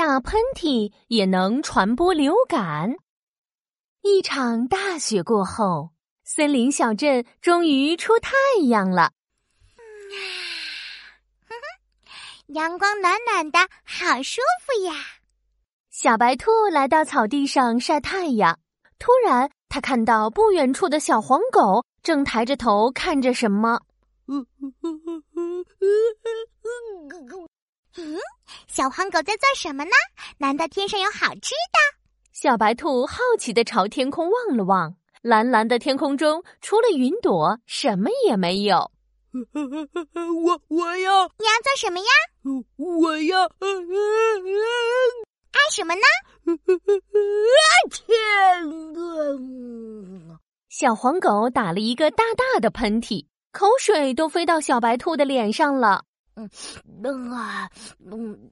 打喷嚏也能传播流感。一场大雪过后，森林小镇终于出太阳了。阳光暖暖的，好舒服呀！小白兔来到草地上晒太阳，突然，它看到不远处的小黄狗正抬着头看着什么。嗯，小黄狗在做什么呢？难道天上有好吃的？小白兔好奇的朝天空望了望，蓝蓝的天空中除了云朵，什么也没有。我我要你要做什么呀？我要爱什么呢？小黄狗打了一个大大的喷嚏，口水都飞到小白兔的脸上了。嗯啊，嗯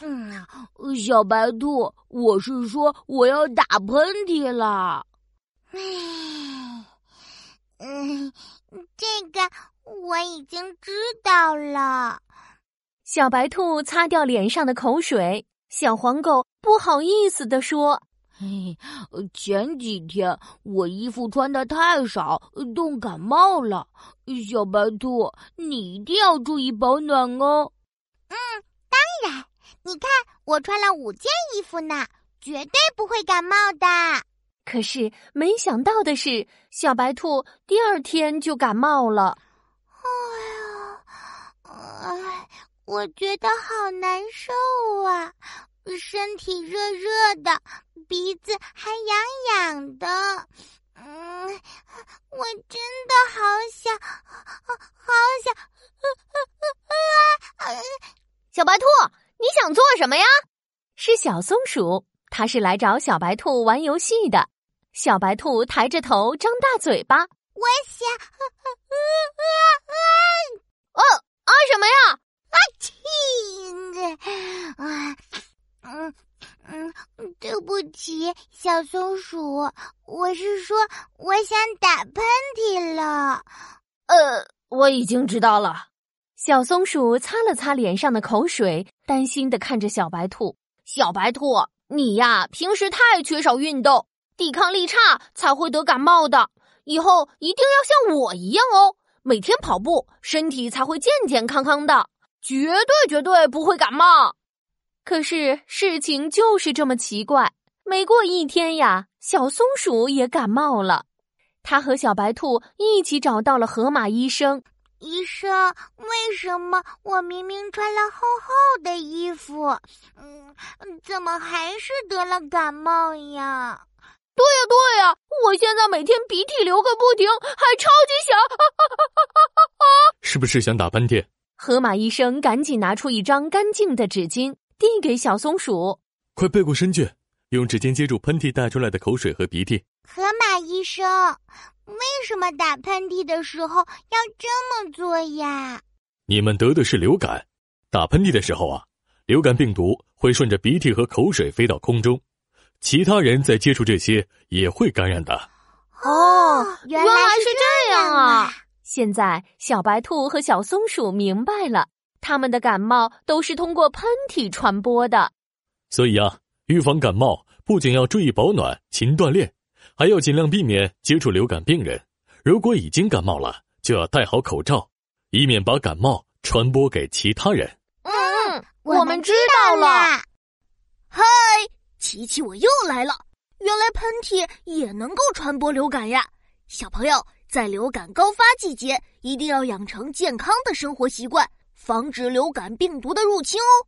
嗯，小白兔，我是说我要打喷嚏了。唉，嗯，这个我已经知道了。小白兔擦掉脸上的口水，小黄狗不好意思的说。嘿，前几天我衣服穿的太少，冻感冒了。小白兔，你一定要注意保暖哦。嗯，当然。你看，我穿了五件衣服呢，绝对不会感冒的。可是没想到的是，小白兔第二天就感冒了。哎呀，哎，我觉得好难受啊。身体热热的，鼻子还痒痒的，嗯，我真的好想，好想，啊 小白兔，你想做什么呀？是小松鼠，它是来找小白兔玩游戏的。小白兔抬着头，张大嘴巴，我想，哦，啊什么呀？啊亲，啊。起，小松鼠，我是说我想打喷嚏了。呃，我已经知道了。小松鼠擦了擦脸上的口水，担心的看着小白兔。小白兔，你呀，平时太缺少运动，抵抗力差，才会得感冒的。以后一定要像我一样哦，每天跑步，身体才会健健康康的，绝对绝对不会感冒。可是事情就是这么奇怪，没过一天呀，小松鼠也感冒了。它和小白兔一起找到了河马医生。医生，为什么我明明穿了厚厚的衣服，嗯，怎么还是得了感冒呀？对呀，对呀，我现在每天鼻涕流个不停，还超级响。是不是想打喷嚏？河马医生赶紧拿出一张干净的纸巾。递给小松鼠，快背过身去，用指尖接住喷嚏带出来的口水和鼻涕。河马医生，为什么打喷嚏的时候要这么做呀？你们得的是流感，打喷嚏的时候啊，流感病毒会顺着鼻涕和口水飞到空中，其他人在接触这些也会感染的。哦，原来是这样啊！现在小白兔和小松鼠明白了。他们的感冒都是通过喷嚏传播的，所以啊，预防感冒不仅要注意保暖、勤锻炼，还要尽量避免接触流感病人。如果已经感冒了，就要戴好口罩，以免把感冒传播给其他人。嗯，我们知道了。嗨，琪琪，我又来了。原来喷嚏也能够传播流感呀！小朋友，在流感高发季节，一定要养成健康的生活习惯。防止流感病毒的入侵哦。